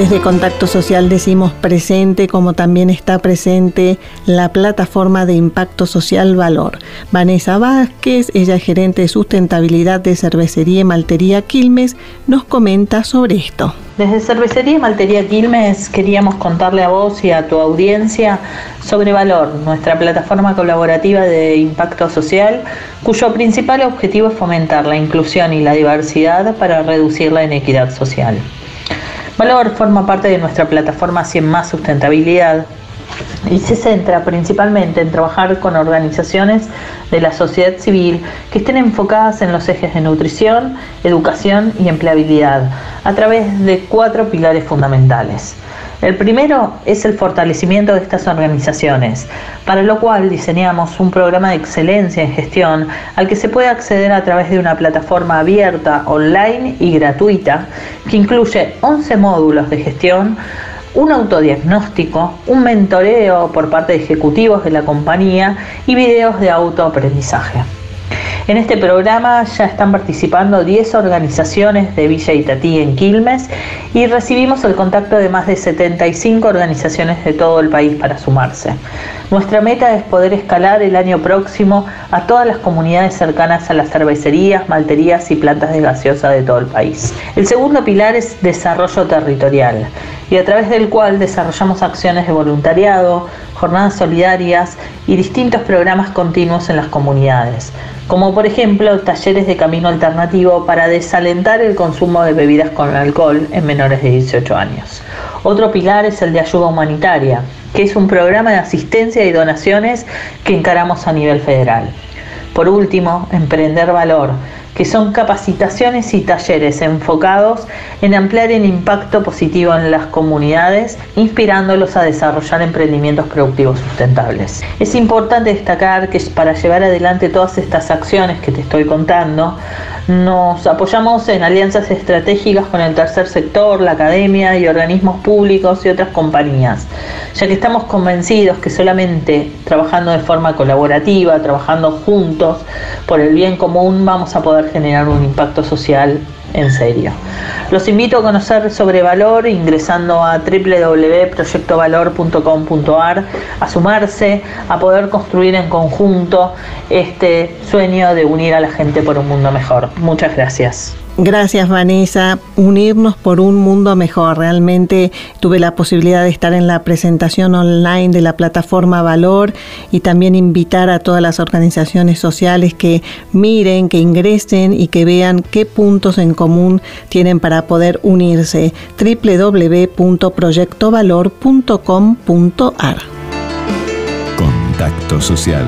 Desde Contacto Social decimos presente, como también está presente la plataforma de impacto social Valor. Vanessa Vázquez, ella es gerente de sustentabilidad de Cervecería y Maltería Quilmes, nos comenta sobre esto. Desde Cervecería y Maltería Quilmes queríamos contarle a vos y a tu audiencia sobre Valor, nuestra plataforma colaborativa de impacto social, cuyo principal objetivo es fomentar la inclusión y la diversidad para reducir la inequidad social. Valor forma parte de nuestra plataforma 100 más sustentabilidad y se centra principalmente en trabajar con organizaciones de la sociedad civil que estén enfocadas en los ejes de nutrición, educación y empleabilidad a través de cuatro pilares fundamentales. El primero es el fortalecimiento de estas organizaciones, para lo cual diseñamos un programa de excelencia en gestión al que se puede acceder a través de una plataforma abierta, online y gratuita que incluye 11 módulos de gestión, un autodiagnóstico, un mentoreo por parte de ejecutivos de la compañía y videos de autoaprendizaje. En este programa ya están participando 10 organizaciones de Villa Itatí en Quilmes y recibimos el contacto de más de 75 organizaciones de todo el país para sumarse. Nuestra meta es poder escalar el año próximo a todas las comunidades cercanas a las cervecerías, malterías y plantas de gaseosa de todo el país. El segundo pilar es desarrollo territorial y a través del cual desarrollamos acciones de voluntariado, jornadas solidarias y distintos programas continuos en las comunidades como por ejemplo talleres de camino alternativo para desalentar el consumo de bebidas con alcohol en menores de 18 años. Otro pilar es el de ayuda humanitaria, que es un programa de asistencia y donaciones que encaramos a nivel federal. Por último, Emprender Valor, que son capacitaciones y talleres enfocados en ampliar el impacto positivo en las comunidades, inspirándolos a desarrollar emprendimientos productivos sustentables. Es importante destacar que para llevar adelante todas estas acciones que te estoy contando, nos apoyamos en alianzas estratégicas con el tercer sector, la academia y organismos públicos y otras compañías, ya que estamos convencidos que solamente trabajando de forma colaborativa, trabajando juntos por el bien común, vamos a poder generar un impacto social en serio. Los invito a conocer sobre Valor ingresando a www.proyectovalor.com.ar, a sumarse, a poder construir en conjunto este sueño de unir a la gente por un mundo mejor. Muchas gracias. Gracias Vanessa, unirnos por un mundo mejor. Realmente tuve la posibilidad de estar en la presentación online de la plataforma Valor y también invitar a todas las organizaciones sociales que miren, que ingresen y que vean qué puntos en común tienen para poder unirse. www.proyectovalor.com.ar Contacto social